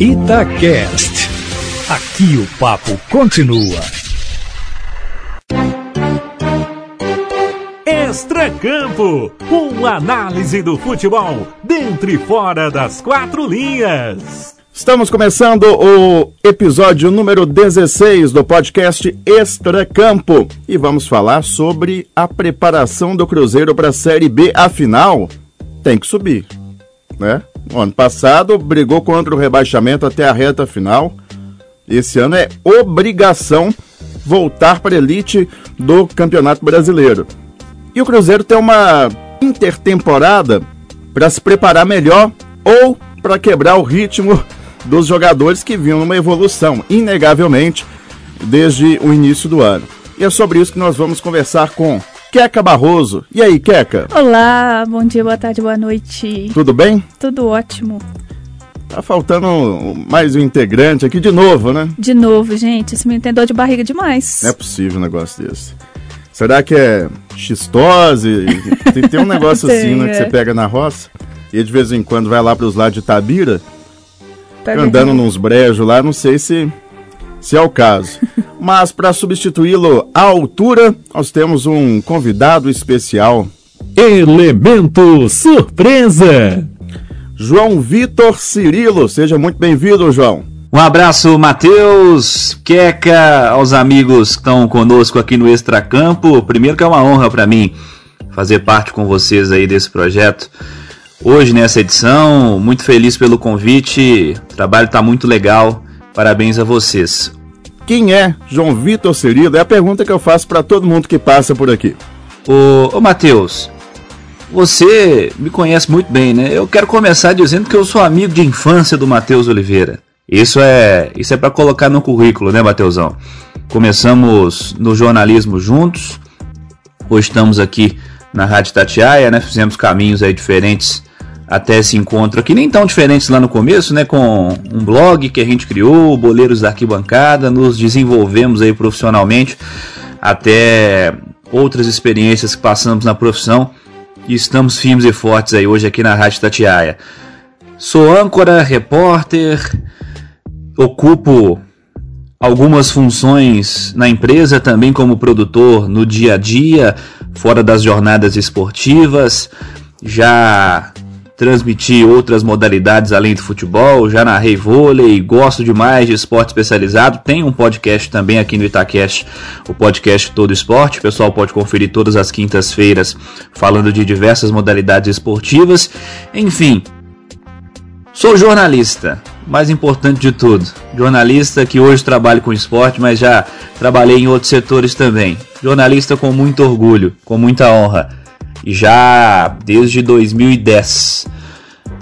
Itacast. Aqui o papo continua. Extracampo, uma análise do futebol dentro e fora das quatro linhas. Estamos começando o episódio número 16 do podcast Extracampo e vamos falar sobre a preparação do Cruzeiro para a Série B. Afinal, tem que subir, né? No ano passado brigou contra o rebaixamento até a reta final. Esse ano é obrigação voltar para a elite do Campeonato Brasileiro. E o Cruzeiro tem uma intertemporada para se preparar melhor ou para quebrar o ritmo dos jogadores que vinham numa evolução, inegavelmente, desde o início do ano. E é sobre isso que nós vamos conversar com Queca Barroso. E aí, Queca? Olá, bom dia, boa tarde, boa noite. Tudo bem? Tudo ótimo. Tá faltando mais um integrante aqui de novo, né? De novo, gente. Esse me entendeu de barriga demais. Não é possível um negócio desse. Será que é xistose? tem, tem um negócio assim, tem, né, é. que você pega na roça e de vez em quando vai lá para os lados de Tabira, Pega andando nos brejos lá, não sei se, se é o caso. Mas para substituí-lo à altura, nós temos um convidado especial. Elemento Surpresa! João Vitor Cirilo, seja muito bem-vindo, João. Um abraço, Matheus, Queca, aos amigos que estão conosco aqui no Extracampo. Primeiro que é uma honra para mim fazer parte com vocês aí desse projeto. Hoje nessa edição, muito feliz pelo convite. O trabalho está muito legal. Parabéns a vocês. Quem é João Vitor Cirilo? É a pergunta que eu faço para todo mundo que passa por aqui. Ô, ô Matheus, você me conhece muito bem, né? Eu quero começar dizendo que eu sou amigo de infância do Matheus Oliveira. Isso é, isso é para colocar no currículo, né, Mateusão? Começamos no jornalismo juntos. Hoje estamos aqui na Rádio Tatiaia, né? Fizemos caminhos aí diferentes até esse encontro aqui, nem tão diferentes lá no começo, né? Com um blog que a gente criou, Boleiros da Arquibancada, nos desenvolvemos aí profissionalmente, até outras experiências que passamos na profissão e estamos firmes e fortes aí hoje aqui na Rádio Tatiaia. Sou âncora, repórter, ocupo algumas funções na empresa, também como produtor no dia a dia, fora das jornadas esportivas. Já transmiti outras modalidades além do futebol, já narrei vôlei, gosto demais de esporte especializado. Tem um podcast também aqui no Itacast, o podcast Todo Esporte. O pessoal pode conferir todas as quintas-feiras falando de diversas modalidades esportivas. Enfim, sou jornalista mais importante de tudo, jornalista que hoje trabalho com esporte, mas já trabalhei em outros setores também. Jornalista com muito orgulho, com muita honra. E já desde 2010,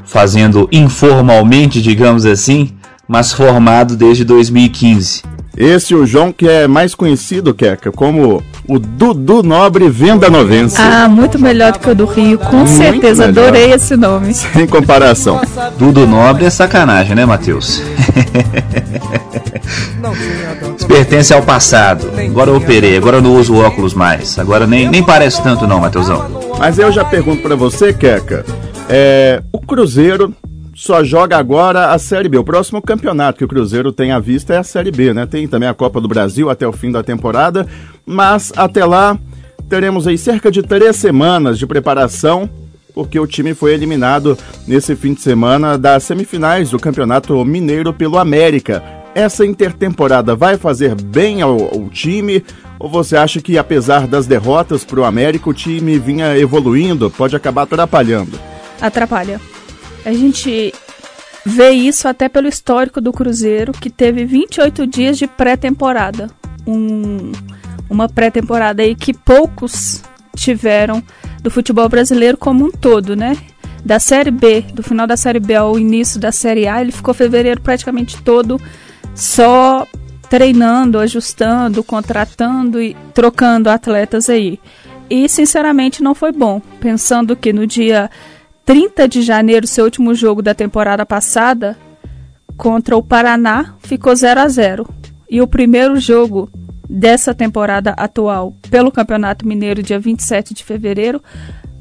fazendo informalmente, digamos assim, mas formado desde 2015. Esse é o João que é mais conhecido, Keca, como o Dudu Nobre Venda Novense. Ah, muito melhor do que o do Rio, com muito certeza. Melhor. Adorei esse nome. Sem comparação. Dudu Nobre é sacanagem, né, Matheus? Isso pertence ao passado. Agora eu operei, agora eu não uso óculos mais. Agora nem, nem parece tanto não, Matheusão. Mas eu já pergunto para você, Keca. É, o Cruzeiro só joga agora a Série B. O próximo campeonato que o Cruzeiro tem à vista é a Série B, né? Tem também a Copa do Brasil até o fim da temporada, mas até lá teremos aí cerca de três semanas de preparação, porque o time foi eliminado nesse fim de semana das semifinais do Campeonato Mineiro pelo América. Essa intertemporada vai fazer bem ao, ao time? Ou você acha que, apesar das derrotas para o América, o time vinha evoluindo, pode acabar atrapalhando? Atrapalha. A gente vê isso até pelo histórico do Cruzeiro, que teve 28 dias de pré-temporada. Um, uma pré-temporada aí que poucos tiveram do futebol brasileiro como um todo, né? Da Série B, do final da Série B ao início da Série A, ele ficou fevereiro praticamente todo só treinando, ajustando, contratando e trocando atletas aí. E sinceramente não foi bom, pensando que no dia 30 de janeiro, seu último jogo da temporada passada, contra o Paraná, ficou 0 a 0 E o primeiro jogo dessa temporada atual pelo Campeonato Mineiro, dia 27 de fevereiro,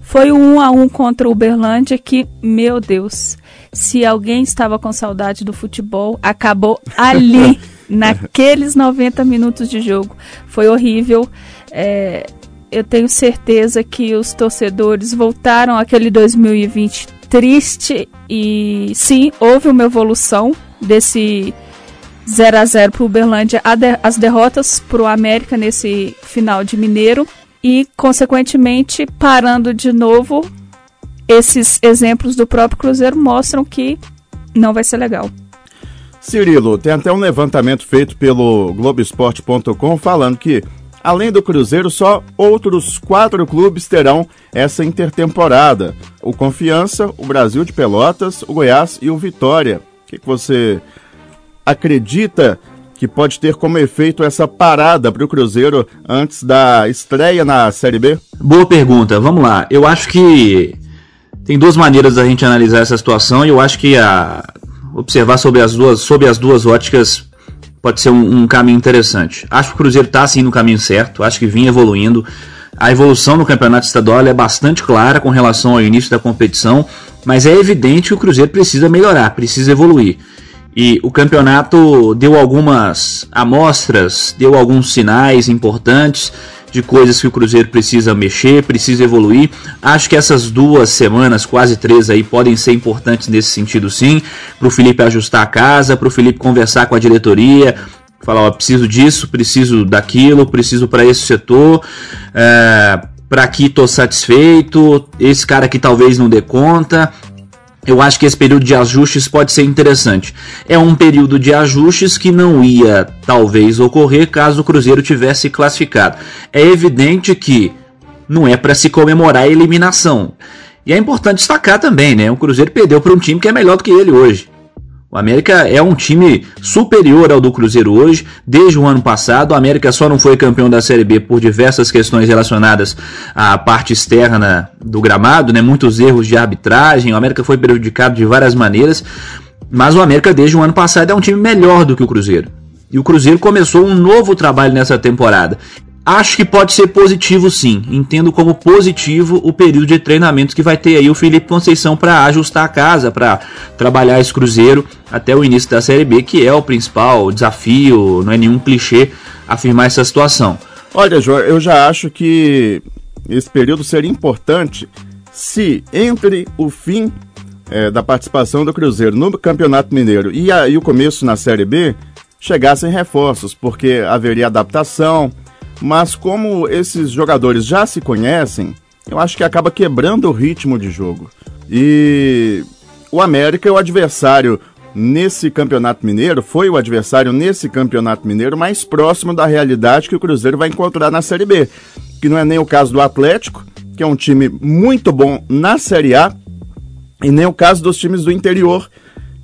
foi o 1 a 1 contra o Uberlândia, que, meu Deus, Se alguém estava com saudade do futebol, acabou ali, naqueles 90 minutos de jogo. Foi horrível. É, eu tenho certeza que os torcedores voltaram àquele 2020 triste e sim, houve uma evolução desse 0 a 0 para o Uberlândia, as derrotas para o América nesse final de Mineiro e, consequentemente, parando de novo, esses exemplos do próprio Cruzeiro mostram que não vai ser legal. Cirilo, tem até um levantamento feito pelo Globoesporte.com falando que, além do Cruzeiro, só outros quatro clubes terão essa intertemporada: o Confiança, o Brasil de Pelotas, o Goiás e o Vitória. O que, que você acredita que pode ter como efeito essa parada para o Cruzeiro antes da estreia na Série B? Boa pergunta. Vamos lá. Eu acho que tem duas maneiras da gente analisar essa situação e eu acho que a observar sobre as duas, sobre as duas óticas pode ser um, um caminho interessante. Acho que o Cruzeiro está assim no caminho certo, acho que vinha evoluindo. A evolução no campeonato estadual é bastante clara com relação ao início da competição, mas é evidente que o Cruzeiro precisa melhorar, precisa evoluir. E o campeonato deu algumas amostras, deu alguns sinais importantes de coisas que o Cruzeiro precisa mexer, precisa evoluir. Acho que essas duas semanas, quase três aí, podem ser importantes nesse sentido sim, para o Felipe ajustar a casa, para o Felipe conversar com a diretoria, falar, ó, preciso disso, preciso daquilo, preciso para esse setor, é, para aqui estou satisfeito, esse cara aqui talvez não dê conta, eu acho que esse período de ajustes pode ser interessante. É um período de ajustes que não ia, talvez, ocorrer caso o Cruzeiro tivesse classificado. É evidente que não é para se comemorar a eliminação. E é importante destacar também, né? O Cruzeiro perdeu para um time que é melhor do que ele hoje. O América é um time superior ao do Cruzeiro hoje, desde o ano passado. O América só não foi campeão da Série B por diversas questões relacionadas à parte externa do gramado, né? Muitos erros de arbitragem. O América foi prejudicado de várias maneiras. Mas o América, desde o ano passado, é um time melhor do que o Cruzeiro. E o Cruzeiro começou um novo trabalho nessa temporada. Acho que pode ser positivo sim. Entendo como positivo o período de treinamento que vai ter aí o Felipe Conceição para ajustar a casa, para trabalhar esse Cruzeiro até o início da Série B, que é o principal desafio, não é nenhum clichê afirmar essa situação. Olha, João, eu já acho que esse período seria importante se entre o fim é, da participação do Cruzeiro no Campeonato Mineiro e, a, e o começo na Série B chegassem reforços, porque haveria adaptação mas como esses jogadores já se conhecem, eu acho que acaba quebrando o ritmo de jogo. E o América é o adversário nesse campeonato mineiro, foi o adversário nesse campeonato mineiro mais próximo da realidade que o Cruzeiro vai encontrar na Série B. Que não é nem o caso do Atlético, que é um time muito bom na Série A, e nem o caso dos times do interior,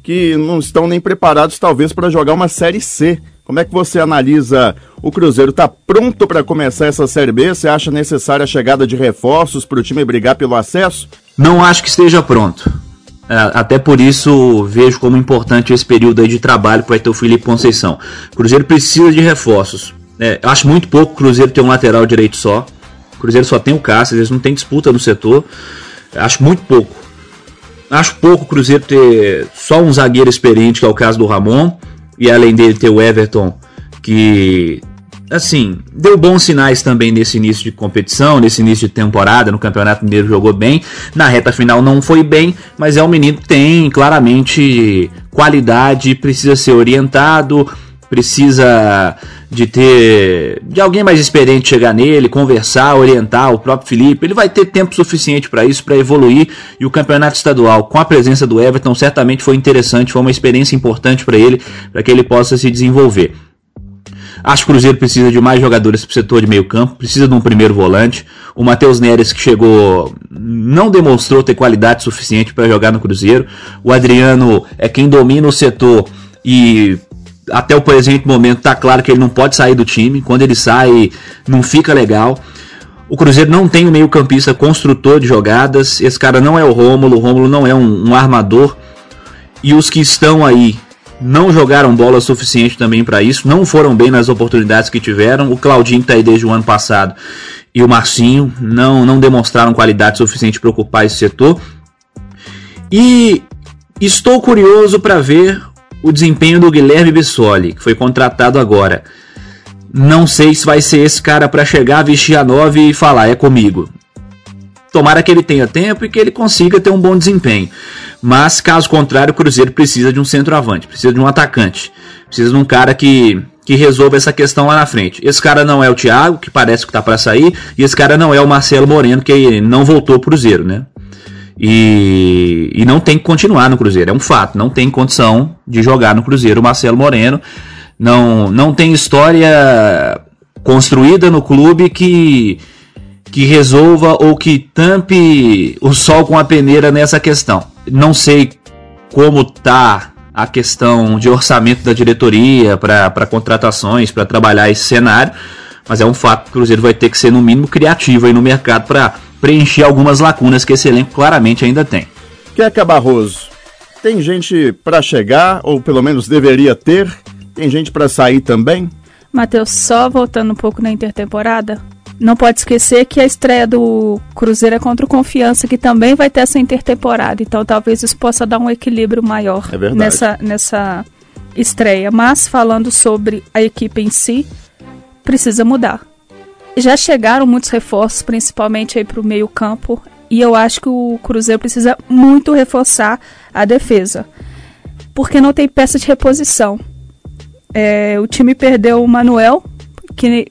que não estão nem preparados talvez para jogar uma Série C como é que você analisa o Cruzeiro? Está pronto para começar essa Série B? Você acha necessária a chegada de reforços para o time brigar pelo acesso? Não acho que esteja pronto. É, até por isso vejo como importante esse período aí de trabalho para o Felipe Conceição. O Cruzeiro precisa de reforços. É, acho muito pouco o Cruzeiro ter um lateral direito só. O Cruzeiro só tem o Cáceres, eles não tem disputa no setor. Acho muito pouco. Acho pouco o Cruzeiro ter só um zagueiro experiente, que é o caso do Ramon. E além dele ter o Everton, que assim, deu bons sinais também nesse início de competição, nesse início de temporada, no Campeonato Mineiro jogou bem, na reta final não foi bem, mas é um menino que tem claramente qualidade, precisa ser orientado, precisa de ter de alguém mais experiente chegar nele, conversar, orientar o próprio Felipe. Ele vai ter tempo suficiente para isso, para evoluir. E o campeonato estadual, com a presença do Everton, certamente foi interessante, foi uma experiência importante para ele, para que ele possa se desenvolver. Acho que o Cruzeiro precisa de mais jogadores para o setor de meio campo, precisa de um primeiro volante. O Matheus Neres, que chegou, não demonstrou ter qualidade suficiente para jogar no Cruzeiro. O Adriano é quem domina o setor e até o presente momento tá claro que ele não pode sair do time. Quando ele sai, não fica legal. O Cruzeiro não tem um meio-campista construtor de jogadas. Esse cara não é o Rômulo. O Rômulo não é um, um, armador. E os que estão aí não jogaram bola suficiente também para isso. Não foram bem nas oportunidades que tiveram. O Claudinho tá aí desde o ano passado. E o Marcinho não, não demonstraram qualidade suficiente para ocupar esse setor. E Estou curioso para ver o desempenho do Guilherme Bissoli, que foi contratado agora. Não sei se vai ser esse cara para chegar, vestir a nove e falar, é comigo. Tomara que ele tenha tempo e que ele consiga ter um bom desempenho. Mas, caso contrário, o Cruzeiro precisa de um centroavante, precisa de um atacante. Precisa de um cara que, que resolva essa questão lá na frente. Esse cara não é o Thiago, que parece que tá para sair, e esse cara não é o Marcelo Moreno, que não voltou pro Cruzeiro, né? E, e não tem que continuar no Cruzeiro, é um fato. Não tem condição de jogar no Cruzeiro o Marcelo Moreno. Não, não tem história construída no clube que, que resolva ou que tampe o sol com a peneira nessa questão. Não sei como tá a questão de orçamento da diretoria para contratações, para trabalhar esse cenário, mas é um fato que o Cruzeiro vai ter que ser, no mínimo, criativo aí no mercado para preencher algumas lacunas que esse elenco claramente ainda tem. Queca Barroso, tem gente para chegar, ou pelo menos deveria ter, tem gente para sair também? Matheus, só voltando um pouco na intertemporada, não pode esquecer que a estreia do Cruzeiro é contra o Confiança, que também vai ter essa intertemporada. Então talvez isso possa dar um equilíbrio maior é nessa, nessa estreia. Mas falando sobre a equipe em si, precisa mudar. Já chegaram muitos reforços, principalmente aí para o meio campo. E eu acho que o Cruzeiro precisa muito reforçar a defesa. Porque não tem peça de reposição. É, o time perdeu o Manuel, que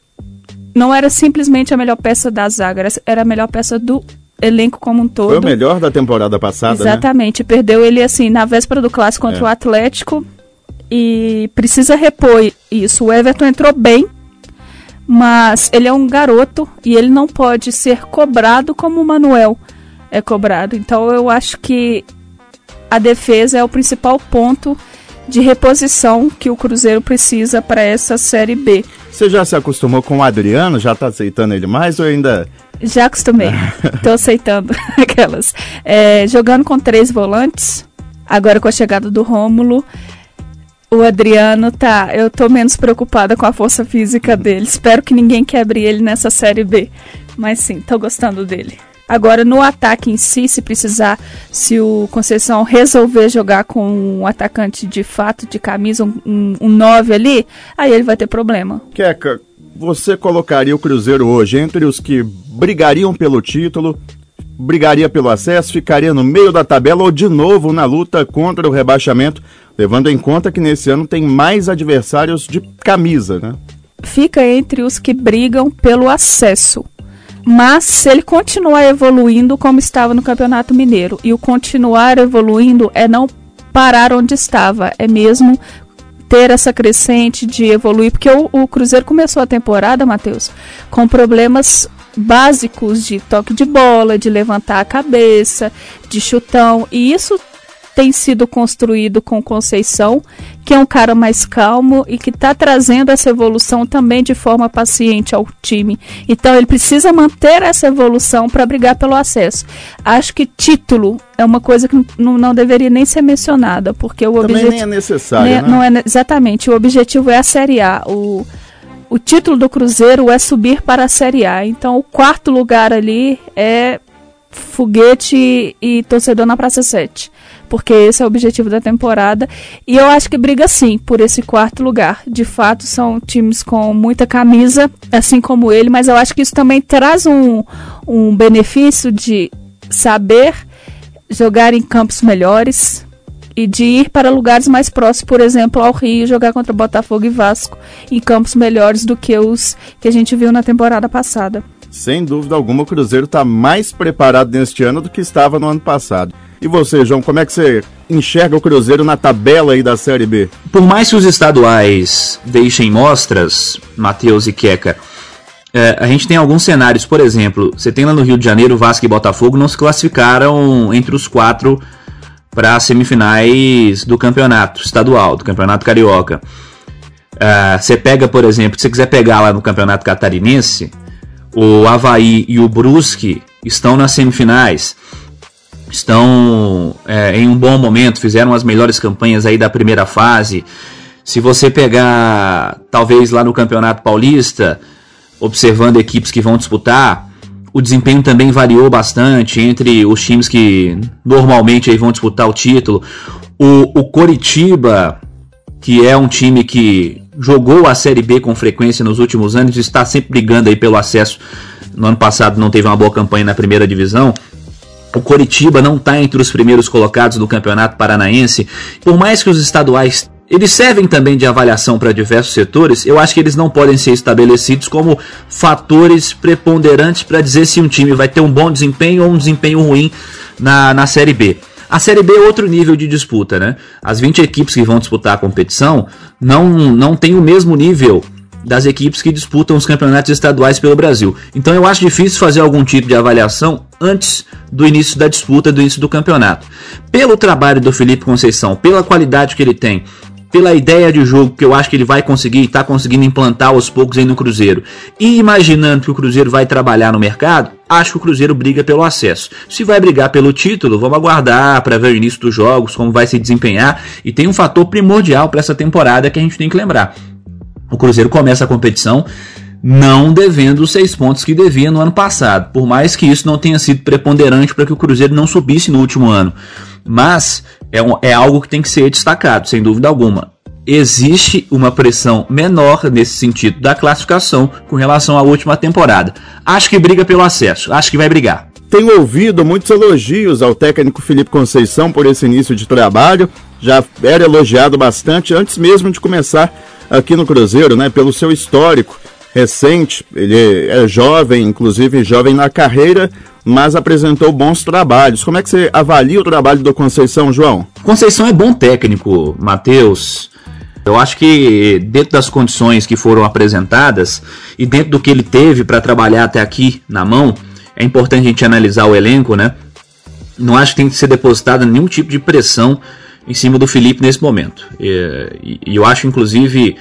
não era simplesmente a melhor peça da zaga, era a melhor peça do elenco como um todo. Foi o melhor da temporada passada, né? Exatamente. Né? Perdeu ele assim na véspera do clássico contra é. o Atlético e precisa repor isso. O Everton entrou bem, mas ele é um garoto e ele não pode ser cobrado como o Manuel é cobrado. Então eu acho que a defesa é o principal ponto de reposição que o Cruzeiro precisa para essa Série B. Você já se acostumou com o Adriano? Já está aceitando ele mais ou ainda. Já acostumei. Estou aceitando aquelas. É, jogando com três volantes, agora com a chegada do Rômulo, o Adriano tá. Eu tô menos preocupada com a força física dele. Espero que ninguém quebre ele nessa série B. Mas sim, tô gostando dele. Agora, no ataque em si, se precisar, se o Conceição resolver jogar com um atacante de fato, de camisa, um 9 um, ali, aí ele vai ter problema. Queca, você colocaria o Cruzeiro hoje entre os que brigariam pelo título, brigaria pelo acesso, ficaria no meio da tabela ou de novo na luta contra o rebaixamento, levando em conta que nesse ano tem mais adversários de camisa, né? Fica entre os que brigam pelo acesso mas se ele continuar evoluindo como estava no Campeonato Mineiro, e o continuar evoluindo é não parar onde estava, é mesmo ter essa crescente de evoluir, porque o, o Cruzeiro começou a temporada, Matheus, com problemas básicos de toque de bola, de levantar a cabeça, de chutão, e isso tem sido construído com Conceição, que é um cara mais calmo e que está trazendo essa evolução também de forma paciente ao time. Então ele precisa manter essa evolução para brigar pelo acesso. Acho que título é uma coisa que não, não deveria nem ser mencionada, porque o objetivo nem é necessário, né, né? não é exatamente. O objetivo é a Série A. O o título do Cruzeiro é subir para a Série A. Então, o quarto lugar ali é foguete e torcedor na Praça 7 porque esse é o objetivo da temporada. E eu acho que briga sim por esse quarto lugar. De fato, são times com muita camisa, assim como ele, mas eu acho que isso também traz um, um benefício de saber jogar em campos melhores e de ir para lugares mais próximos, por exemplo, ao Rio, jogar contra Botafogo e Vasco em campos melhores do que os que a gente viu na temporada passada. Sem dúvida alguma, o Cruzeiro está mais preparado neste ano do que estava no ano passado. E você, João, como é que você enxerga o Cruzeiro na tabela aí da Série B? Por mais que os estaduais deixem mostras, Matheus e Queca, é, a gente tem alguns cenários, por exemplo, você tem lá no Rio de Janeiro, Vasco e Botafogo não se classificaram entre os quatro para as semifinais do campeonato estadual, do campeonato carioca. Uh, você pega, por exemplo, se você quiser pegar lá no campeonato catarinense, o Havaí e o Brusque estão nas semifinais estão é, em um bom momento, fizeram as melhores campanhas aí da primeira fase. Se você pegar, talvez lá no Campeonato Paulista, observando equipes que vão disputar, o desempenho também variou bastante entre os times que normalmente aí vão disputar o título. O, o Coritiba, que é um time que jogou a Série B com frequência nos últimos anos, está sempre brigando aí pelo acesso. No ano passado não teve uma boa campanha na primeira divisão. O Coritiba não está entre os primeiros colocados do Campeonato Paranaense. Por mais que os estaduais eles servem também de avaliação para diversos setores, eu acho que eles não podem ser estabelecidos como fatores preponderantes para dizer se um time vai ter um bom desempenho ou um desempenho ruim na, na Série B. A Série B é outro nível de disputa, né? As 20 equipes que vão disputar a competição não, não têm o mesmo nível das equipes que disputam os campeonatos estaduais pelo Brasil. Então eu acho difícil fazer algum tipo de avaliação antes do início da disputa, do início do campeonato. Pelo trabalho do Felipe Conceição, pela qualidade que ele tem, pela ideia de jogo que eu acho que ele vai conseguir e está conseguindo implantar aos poucos aí no Cruzeiro, e imaginando que o Cruzeiro vai trabalhar no mercado, acho que o Cruzeiro briga pelo acesso. Se vai brigar pelo título, vamos aguardar para ver o início dos jogos, como vai se desempenhar, e tem um fator primordial para essa temporada que a gente tem que lembrar. O Cruzeiro começa a competição não devendo os seis pontos que devia no ano passado, por mais que isso não tenha sido preponderante para que o Cruzeiro não subisse no último ano. Mas é, um, é algo que tem que ser destacado, sem dúvida alguma. Existe uma pressão menor nesse sentido da classificação com relação à última temporada. Acho que briga pelo acesso, acho que vai brigar. Tenho ouvido muitos elogios ao técnico Felipe Conceição por esse início de trabalho. Já era elogiado bastante antes mesmo de começar aqui no Cruzeiro, né? Pelo seu histórico recente. Ele é jovem, inclusive jovem na carreira, mas apresentou bons trabalhos. Como é que você avalia o trabalho do Conceição, João? Conceição é bom técnico, Matheus. Eu acho que dentro das condições que foram apresentadas e dentro do que ele teve para trabalhar até aqui na mão, é importante a gente analisar o elenco, né? Não acho que tem que ser depositada nenhum tipo de pressão em cima do Felipe nesse momento. E, e eu acho, inclusive,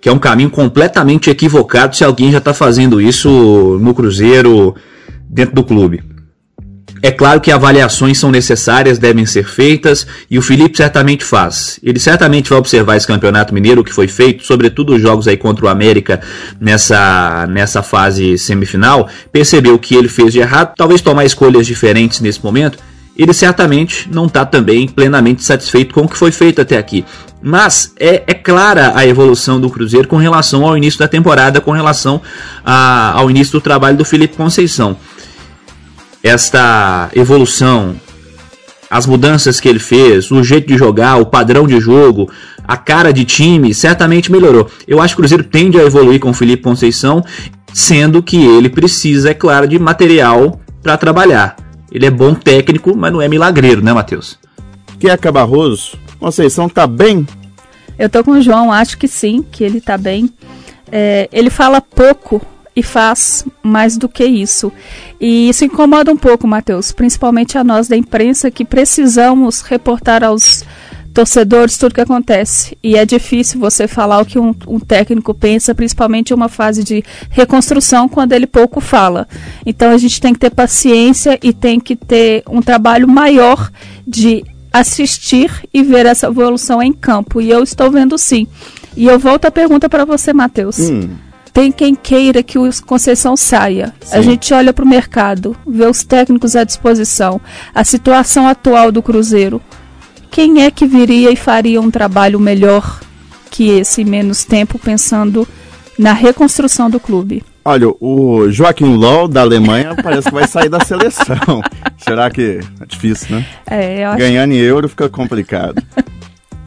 que é um caminho completamente equivocado se alguém já está fazendo isso no Cruzeiro dentro do clube. É claro que avaliações são necessárias, devem ser feitas, e o Felipe certamente faz. Ele certamente vai observar esse campeonato mineiro que foi feito, sobretudo os jogos aí contra o América nessa, nessa fase semifinal, percebeu o que ele fez de errado, talvez tomar escolhas diferentes nesse momento. Ele certamente não está também plenamente satisfeito com o que foi feito até aqui. Mas é, é, clara a evolução do Cruzeiro com relação ao início da temporada, com relação a, ao início do trabalho do Felipe Conceição esta evolução, as mudanças que ele fez, o jeito de jogar, o padrão de jogo, a cara de time, certamente melhorou. Eu acho que o Cruzeiro tende a evoluir com o Felipe Conceição, sendo que ele precisa, é claro, de material para trabalhar. Ele é bom técnico, mas não é milagreiro, né, Matheus? Queca Barroso, Conceição tá bem? Eu tô com o João, acho que sim, que ele tá bem. É, ele fala pouco e faz mais do que isso. E isso incomoda um pouco, Matheus, principalmente a nós da imprensa que precisamos reportar aos torcedores tudo que acontece. E é difícil você falar o que um, um, técnico pensa, principalmente em uma fase de reconstrução, quando ele pouco fala. Então a gente tem que ter paciência e tem que ter um trabalho maior de assistir e ver essa evolução em campo. E eu estou vendo sim. E eu volto a pergunta para você, Matheus. Hum tem quem queira que o Conceição saia. Sim. A gente olha para o mercado, vê os técnicos à disposição, a situação atual do Cruzeiro. Quem é que viria e faria um trabalho melhor que esse menos tempo, pensando na reconstrução do clube? Olha, o Joaquim Low da Alemanha parece que vai sair da seleção. Será que é difícil, né? É, eu acho... Ganhando em euro fica complicado.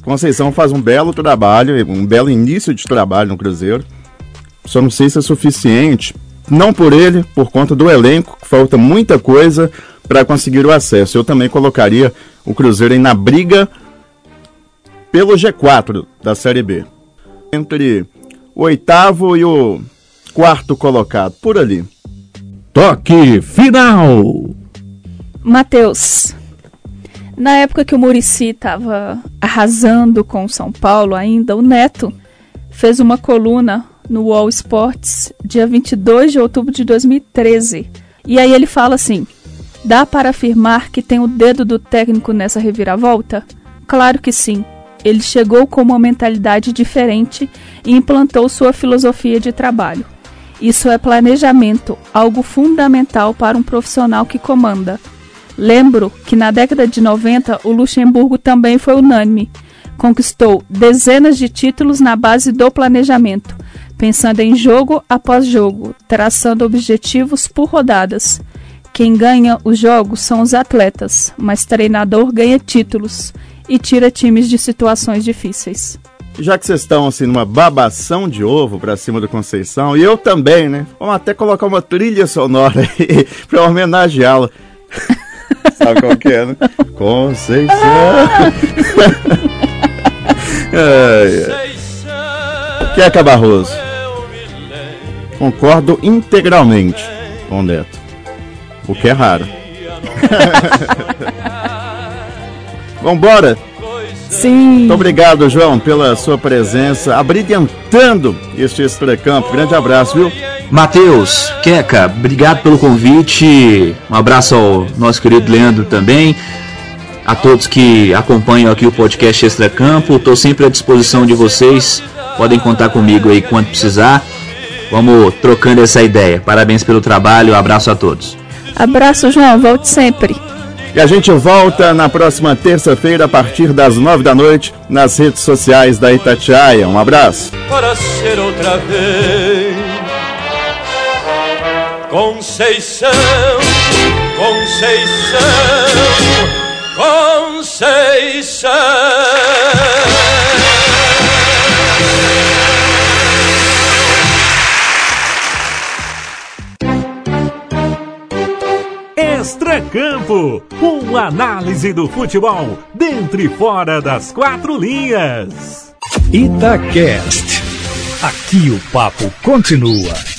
Conceição faz um belo trabalho, um belo início de trabalho no Cruzeiro. Só não sei se é suficiente, não por ele, por conta do elenco, falta muita coisa para conseguir o acesso. Eu também colocaria o Cruzeiro aí na briga pelo G4 da Série B. Entre o oitavo e o quarto colocado, por ali. Toque final! Matheus, na época que o Murici estava arrasando com o São Paulo ainda, o Neto fez uma coluna no Wall Sports, dia 22 de outubro de 2013. E aí ele fala assim: dá para afirmar que tem o dedo do técnico nessa reviravolta? Claro que sim. Ele chegou com uma mentalidade diferente e implantou sua filosofia de trabalho. Isso é planejamento, algo fundamental para um profissional que comanda. Lembro que na década de 90 o Luxemburgo também foi unânime. Conquistou dezenas de títulos na base do planejamento, pensando em jogo após jogo, traçando objetivos por rodadas. Quem ganha os jogos são os atletas, mas treinador ganha títulos e tira times de situações difíceis. Já que vocês estão assim numa babação de ovo pra cima do Conceição, e eu também, né? Vamos até colocar uma trilha sonora aí pra homenageá-lo. Sabe qual que é, né? Conceição. é, é. Queca Barroso. Concordo integralmente com o Neto. O que é raro. Vambora! Sim. Muito obrigado, João, pela sua presença, abrilhantando este extracampo. Grande abraço, viu? Matheus, Queca, obrigado pelo convite. Um abraço ao nosso querido Leandro também. A todos que acompanham aqui o podcast Extracampo. Estou sempre à disposição de vocês. Podem contar comigo aí quando precisar. Vamos trocando essa ideia. Parabéns pelo trabalho. Abraço a todos. Abraço, João. Volte sempre. E a gente volta na próxima terça-feira, a partir das nove da noite, nas redes sociais da Itatiaia. Um abraço. Para ser outra vez Conceição, Conceição, Conceição. Extracampo, uma análise do futebol dentro e fora das quatro linhas. Itacast. Aqui o papo continua.